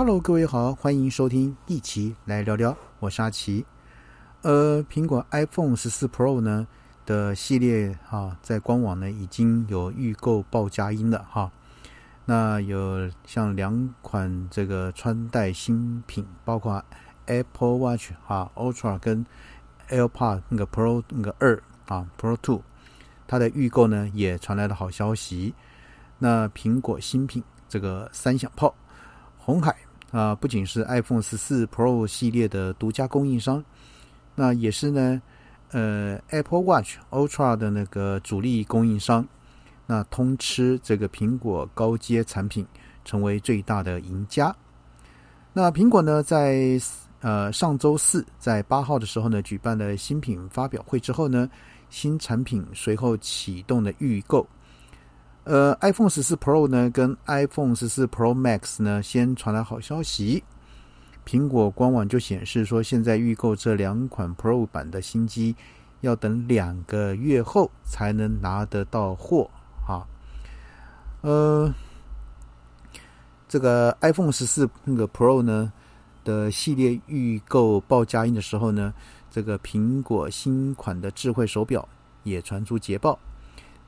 Hello，各位好，欢迎收听一起来聊聊，我是阿奇。呃，苹果 iPhone 十四 Pro 呢的系列哈，在官网呢已经有预购报佳音了哈。那有像两款这个穿戴新品，包括 Apple Watch 哈 Ultra 跟 AirPod 那个 Pro 那个二啊 Pro Two，它的预购呢也传来了好消息。那苹果新品这个三响炮，红海啊，不仅是 iPhone 十四 Pro 系列的独家供应商。那也是呢，呃，Apple Watch Ultra 的那个主力供应商，那通吃这个苹果高阶产品，成为最大的赢家。那苹果呢，在呃上周四，在八号的时候呢，举办了新品发表会之后呢，新产品随后启动了预购。呃，iPhone 十四 Pro 呢，跟 iPhone 十四 Pro Max 呢，先传来好消息。苹果官网就显示说，现在预购这两款 Pro 版的新机，要等两个月后才能拿得到货。哈，呃，这个 iPhone 十四那个 Pro 呢的系列预购报佳音的时候呢，这个苹果新款的智慧手表也传出捷报。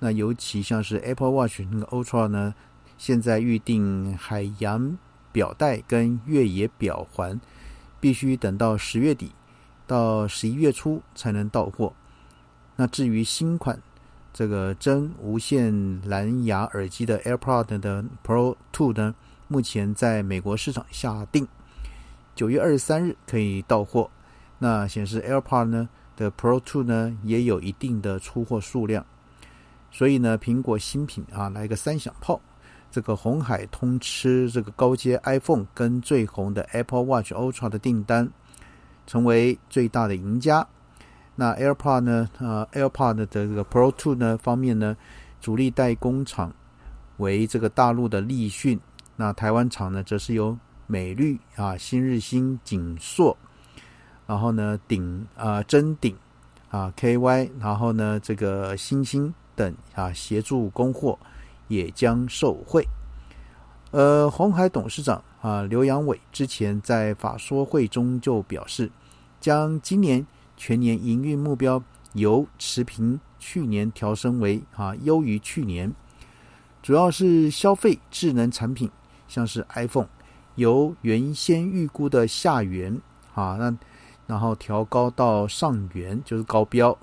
那尤其像是 Apple Watch 那个 Ultra 呢，现在预定海洋。表带跟越野表环必须等到十月底到十一月初才能到货。那至于新款这个真无线蓝牙耳机的 AirPod 的 Pro Two 呢，目前在美国市场下定，九月二十三日可以到货。那显示 AirPod 呢的 Pro Two 呢也有一定的出货数量，所以呢，苹果新品啊来个三响炮。这个红海通吃这个高阶 iPhone 跟最红的 Apple Watch Ultra 的订单，成为最大的赢家。那 AirPod 呢？呃，AirPod 的这个 Pro Two 呢方面呢，主力代工厂为这个大陆的立讯，那台湾厂呢则是由美绿啊、新日新、景硕，然后呢鼎啊、臻鼎啊、KY，然后呢这个星星等啊协助供货。也将受惠。呃，红海董事长啊刘阳伟之前在法说会中就表示，将今年全年营运目标由持平去年调升为啊优于去年，主要是消费智能产品，像是 iPhone，由原先预估的下缘啊那然后调高到上缘，就是高标。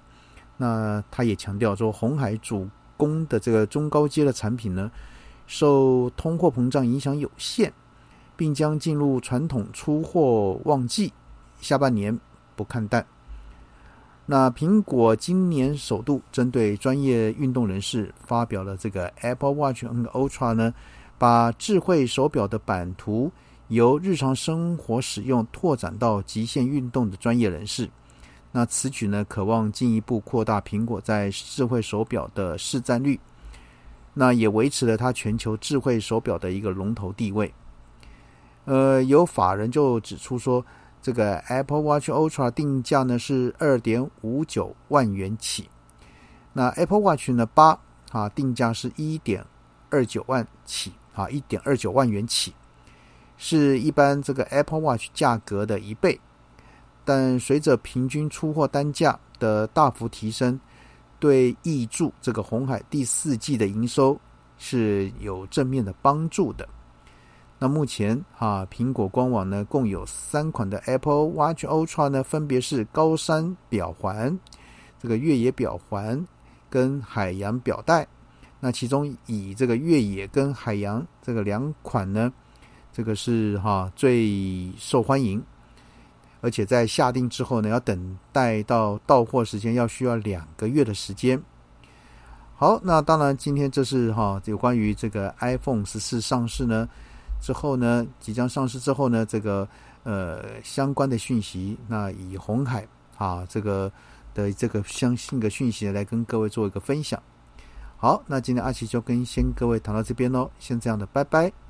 那他也强调说，红海主。攻的这个中高阶的产品呢，受通货膨胀影响有限，并将进入传统出货旺季，下半年不看淡。那苹果今年首度针对专业运动人士发表了这个 Apple Watch N Ultra 呢，把智慧手表的版图由日常生活使用拓展到极限运动的专业人士。那此举呢，渴望进一步扩大苹果在智慧手表的市占率，那也维持了它全球智慧手表的一个龙头地位。呃，有法人就指出说，这个 Apple Watch Ultra 定价呢是二点五九万元起，那 Apple Watch 呢八啊定价是一点二九万起啊一点二九万元起，是一般这个 Apple Watch 价格的一倍。但随着平均出货单价的大幅提升，对易住这个红海第四季的营收是有正面的帮助的。那目前哈，苹果官网呢共有三款的 Apple Watch Ultra 呢，分别是高山表环、这个越野表环跟海洋表带。那其中以这个越野跟海洋这个两款呢，这个是哈最受欢迎。而且在下定之后呢，要等待到到货时间要需要两个月的时间。好，那当然今天这是哈有关于这个 iPhone 十四上市呢之后呢，即将上市之后呢，这个呃相关的讯息，那以红海啊这个的这个相信的讯息来跟各位做一个分享。好，那今天阿奇就跟先各位谈到这边喽，先这样的，拜拜。